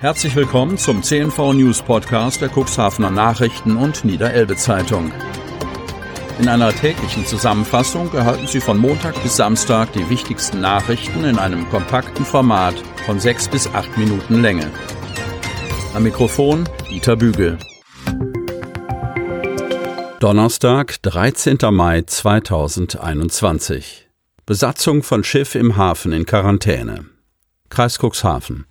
Herzlich willkommen zum CNV News Podcast der Cuxhavener Nachrichten und Niederelbe Zeitung. In einer täglichen Zusammenfassung erhalten Sie von Montag bis Samstag die wichtigsten Nachrichten in einem kompakten Format von sechs bis acht Minuten Länge. Am Mikrofon Dieter Bügel. Donnerstag, 13. Mai 2021. Besatzung von Schiff im Hafen in Quarantäne. Kreis Cuxhaven.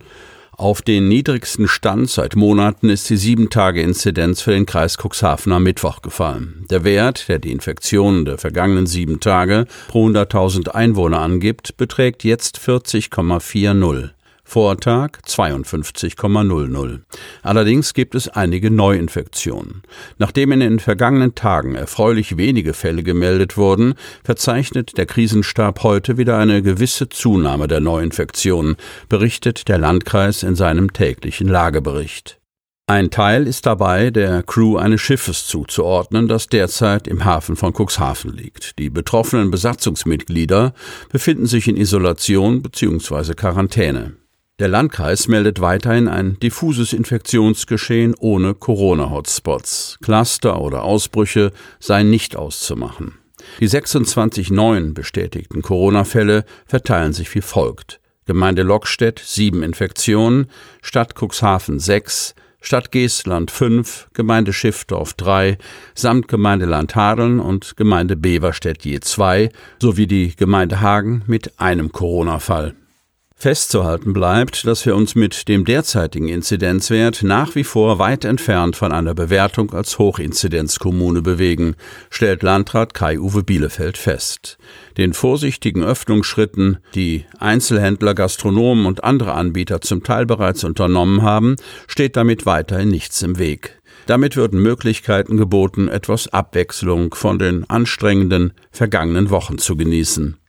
Auf den niedrigsten Stand seit Monaten ist die 7-Tage-Inzidenz für den Kreis Cuxhaven am Mittwoch gefallen. Der Wert, der die Infektionen der vergangenen sieben Tage pro 100.000 Einwohner angibt, beträgt jetzt 40,40. Vortag 52,00. Allerdings gibt es einige Neuinfektionen. Nachdem in den vergangenen Tagen erfreulich wenige Fälle gemeldet wurden, verzeichnet der Krisenstab heute wieder eine gewisse Zunahme der Neuinfektionen, berichtet der Landkreis in seinem täglichen Lagebericht. Ein Teil ist dabei der Crew eines Schiffes zuzuordnen, das derzeit im Hafen von Cuxhaven liegt. Die betroffenen Besatzungsmitglieder befinden sich in Isolation bzw. Quarantäne. Der Landkreis meldet weiterhin ein diffuses Infektionsgeschehen ohne Corona-Hotspots. Cluster oder Ausbrüche seien nicht auszumachen. Die 26 neuen bestätigten Corona-Fälle verteilen sich wie folgt. Gemeinde Lockstedt sieben Infektionen, Stadt Cuxhaven sechs, Stadt Geestland fünf, Gemeinde Schiffdorf drei, Samtgemeinde Landhadeln und Gemeinde Beverstedt je zwei, sowie die Gemeinde Hagen mit einem Corona-Fall. Festzuhalten bleibt, dass wir uns mit dem derzeitigen Inzidenzwert nach wie vor weit entfernt von einer Bewertung als Hochinzidenzkommune bewegen, stellt Landrat Kai-Uwe Bielefeld fest. Den vorsichtigen Öffnungsschritten, die Einzelhändler, Gastronomen und andere Anbieter zum Teil bereits unternommen haben, steht damit weiterhin nichts im Weg. Damit würden Möglichkeiten geboten, etwas Abwechslung von den anstrengenden vergangenen Wochen zu genießen.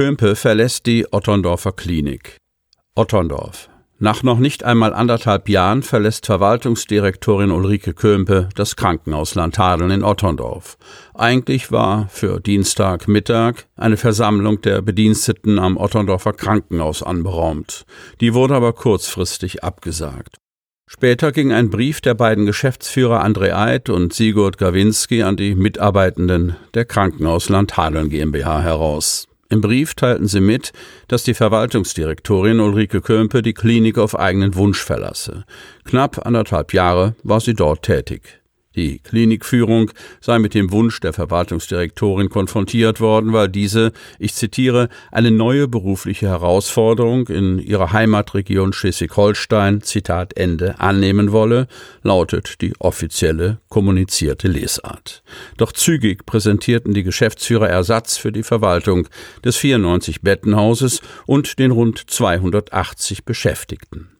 Kömpe verlässt die Otterndorfer Klinik. Otterndorf. Nach noch nicht einmal anderthalb Jahren verlässt Verwaltungsdirektorin Ulrike Kömpe das Krankenhaus Landhadeln in Otterndorf. Eigentlich war für Dienstagmittag eine Versammlung der Bediensteten am Otterndorfer Krankenhaus anberaumt. Die wurde aber kurzfristig abgesagt. Später ging ein Brief der beiden Geschäftsführer André Eid und Sigurd Gawinski an die Mitarbeitenden der Krankenhaus Landhadeln GmbH heraus. Im Brief teilten sie mit, dass die Verwaltungsdirektorin Ulrike Kömpe die Klinik auf eigenen Wunsch verlasse. Knapp anderthalb Jahre war sie dort tätig. Die Klinikführung sei mit dem Wunsch der Verwaltungsdirektorin konfrontiert worden, weil diese, ich zitiere, eine neue berufliche Herausforderung in ihrer Heimatregion Schleswig-Holstein, Zitat Ende, annehmen wolle, lautet die offizielle kommunizierte Lesart. Doch zügig präsentierten die Geschäftsführer Ersatz für die Verwaltung des 94 Bettenhauses und den rund 280 Beschäftigten.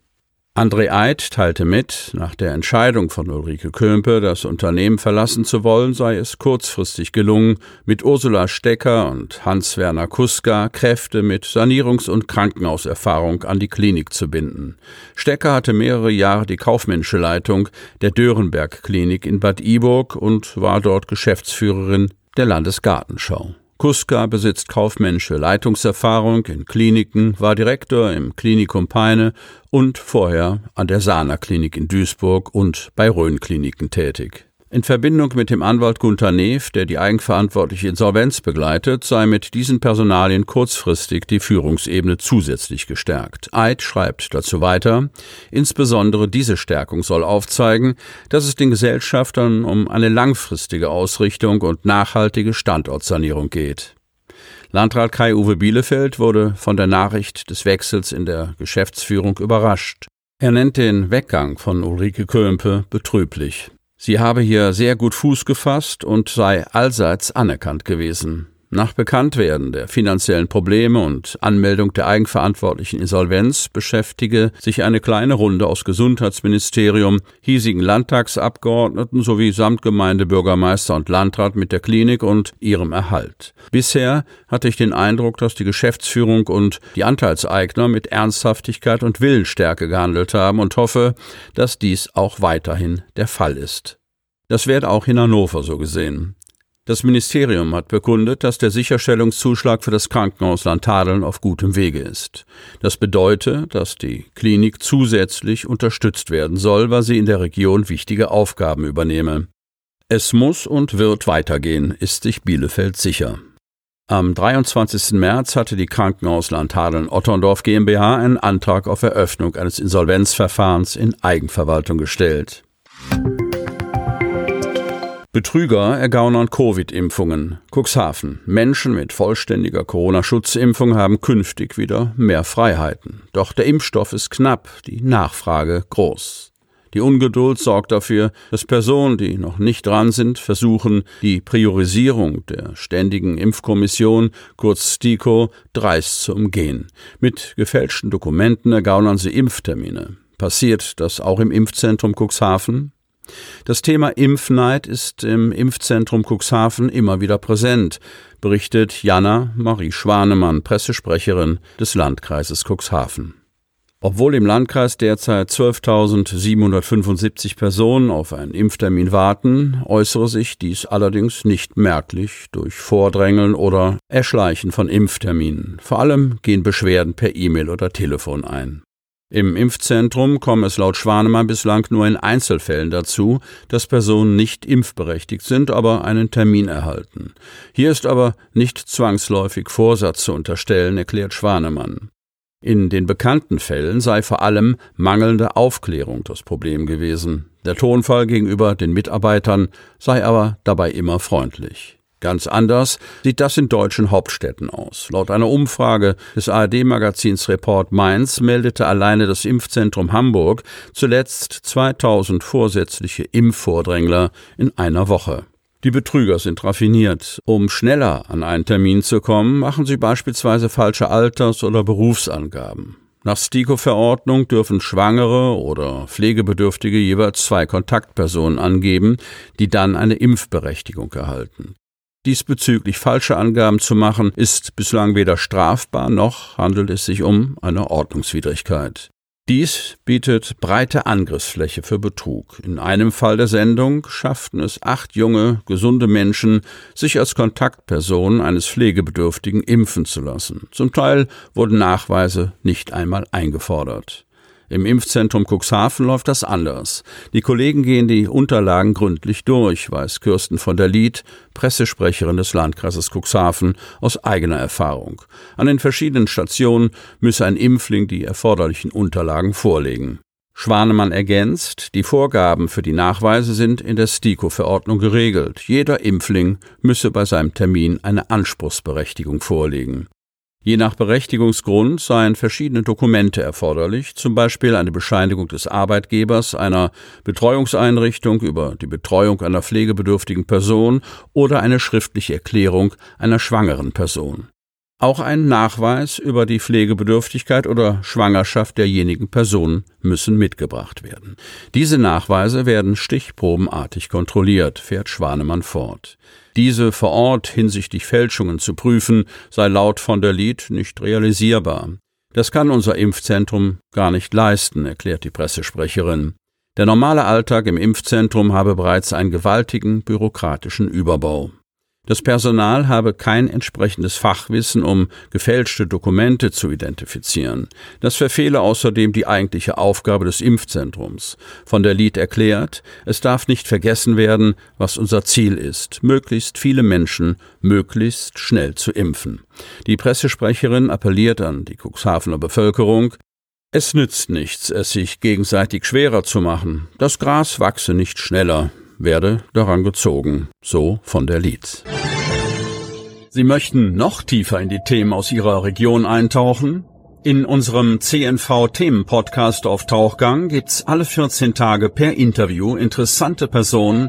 André Eid teilte mit, nach der Entscheidung von Ulrike Kömpe, das Unternehmen verlassen zu wollen, sei es kurzfristig gelungen, mit Ursula Stecker und Hans-Werner Kuska Kräfte mit Sanierungs- und Krankenhauserfahrung an die Klinik zu binden. Stecker hatte mehrere Jahre die kaufmännische Leitung der Dörenberg Klinik in Bad Iburg und war dort Geschäftsführerin der Landesgartenschau. Kuska besitzt kaufmännische Leitungserfahrung in Kliniken, war Direktor im Klinikum Peine und vorher an der Sana Klinik in Duisburg und bei Rhön Kliniken tätig. In Verbindung mit dem Anwalt Gunther Neef, der die eigenverantwortliche Insolvenz begleitet, sei mit diesen Personalien kurzfristig die Führungsebene zusätzlich gestärkt. Eid schreibt dazu weiter, insbesondere diese Stärkung soll aufzeigen, dass es den Gesellschaftern um eine langfristige Ausrichtung und nachhaltige Standortsanierung geht. Landrat Kai-Uwe Bielefeld wurde von der Nachricht des Wechsels in der Geschäftsführung überrascht. Er nennt den Weggang von Ulrike Kömpe betrüblich. Sie habe hier sehr gut Fuß gefasst und sei allseits anerkannt gewesen. Nach Bekanntwerden der finanziellen Probleme und Anmeldung der eigenverantwortlichen Insolvenz beschäftige sich eine kleine Runde aus Gesundheitsministerium, hiesigen Landtagsabgeordneten sowie Samtgemeindebürgermeister und Landrat mit der Klinik und ihrem Erhalt. Bisher hatte ich den Eindruck, dass die Geschäftsführung und die Anteilseigner mit Ernsthaftigkeit und Willensstärke gehandelt haben und hoffe, dass dies auch weiterhin der Fall ist. Das wird auch in Hannover so gesehen. Das Ministerium hat bekundet, dass der Sicherstellungszuschlag für das Krankenhaus Landtadeln auf gutem Wege ist. Das bedeutet, dass die Klinik zusätzlich unterstützt werden soll, weil sie in der Region wichtige Aufgaben übernehme. Es muss und wird weitergehen, ist sich Bielefeld sicher. Am 23. März hatte die Krankenhaus Landhadeln Otterndorf GmbH einen Antrag auf Eröffnung eines Insolvenzverfahrens in Eigenverwaltung gestellt. Betrüger ergaunern Covid-Impfungen. Cuxhaven. Menschen mit vollständiger Corona-Schutzimpfung haben künftig wieder mehr Freiheiten. Doch der Impfstoff ist knapp, die Nachfrage groß. Die Ungeduld sorgt dafür, dass Personen, die noch nicht dran sind, versuchen, die Priorisierung der Ständigen Impfkommission, kurz STIKO, dreist zu umgehen. Mit gefälschten Dokumenten ergaunern sie Impftermine. Passiert das auch im Impfzentrum Cuxhaven? Das Thema Impfneid ist im Impfzentrum Cuxhaven immer wieder präsent, berichtet Jana Marie Schwanemann, Pressesprecherin des Landkreises Cuxhaven. Obwohl im Landkreis derzeit 12.775 Personen auf einen Impftermin warten, äußere sich dies allerdings nicht merklich durch Vordrängeln oder Erschleichen von Impfterminen. Vor allem gehen Beschwerden per E-Mail oder Telefon ein. Im Impfzentrum komme es laut Schwanemann bislang nur in Einzelfällen dazu, dass Personen nicht impfberechtigt sind, aber einen Termin erhalten. Hier ist aber nicht zwangsläufig Vorsatz zu unterstellen, erklärt Schwanemann. In den bekannten Fällen sei vor allem mangelnde Aufklärung das Problem gewesen. Der Tonfall gegenüber den Mitarbeitern sei aber dabei immer freundlich. Ganz anders sieht das in deutschen Hauptstädten aus. Laut einer Umfrage des ARD-Magazins Report Mainz meldete alleine das Impfzentrum Hamburg zuletzt 2000 vorsätzliche Impfvordrängler in einer Woche. Die Betrüger sind raffiniert. Um schneller an einen Termin zu kommen, machen sie beispielsweise falsche Alters- oder Berufsangaben. Nach STIKO-Verordnung dürfen Schwangere oder Pflegebedürftige jeweils zwei Kontaktpersonen angeben, die dann eine Impfberechtigung erhalten. Diesbezüglich falsche Angaben zu machen, ist bislang weder strafbar noch handelt es sich um eine Ordnungswidrigkeit. Dies bietet breite Angriffsfläche für Betrug. In einem Fall der Sendung schafften es acht junge, gesunde Menschen, sich als Kontaktpersonen eines Pflegebedürftigen impfen zu lassen. Zum Teil wurden Nachweise nicht einmal eingefordert. Im Impfzentrum Cuxhaven läuft das anders. Die Kollegen gehen die Unterlagen gründlich durch, weiß Kirsten von der Lied, Pressesprecherin des Landkreises Cuxhaven, aus eigener Erfahrung. An den verschiedenen Stationen müsse ein Impfling die erforderlichen Unterlagen vorlegen. Schwanemann ergänzt, die Vorgaben für die Nachweise sind in der STIKO-Verordnung geregelt. Jeder Impfling müsse bei seinem Termin eine Anspruchsberechtigung vorlegen. Je nach Berechtigungsgrund seien verschiedene Dokumente erforderlich, zum Beispiel eine Bescheinigung des Arbeitgebers einer Betreuungseinrichtung über die Betreuung einer pflegebedürftigen Person oder eine schriftliche Erklärung einer schwangeren Person. Auch ein Nachweis über die Pflegebedürftigkeit oder Schwangerschaft derjenigen Person müssen mitgebracht werden. Diese Nachweise werden stichprobenartig kontrolliert, fährt Schwanemann fort. Diese vor Ort hinsichtlich Fälschungen zu prüfen, sei laut von der Lied nicht realisierbar. Das kann unser Impfzentrum gar nicht leisten, erklärt die Pressesprecherin. Der normale Alltag im Impfzentrum habe bereits einen gewaltigen bürokratischen Überbau. Das Personal habe kein entsprechendes Fachwissen, um gefälschte Dokumente zu identifizieren. Das verfehle außerdem die eigentliche Aufgabe des Impfzentrums. Von der Lied erklärt, es darf nicht vergessen werden, was unser Ziel ist, möglichst viele Menschen möglichst schnell zu impfen. Die Pressesprecherin appelliert an die Cuxhavener Bevölkerung, es nützt nichts, es sich gegenseitig schwerer zu machen. Das Gras wachse nicht schneller, werde daran gezogen, so von der Lied. Sie möchten noch tiefer in die Themen aus Ihrer Region eintauchen? In unserem CNV-Themen-Podcast auf Tauchgang gibt's alle 14 Tage per Interview interessante Personen,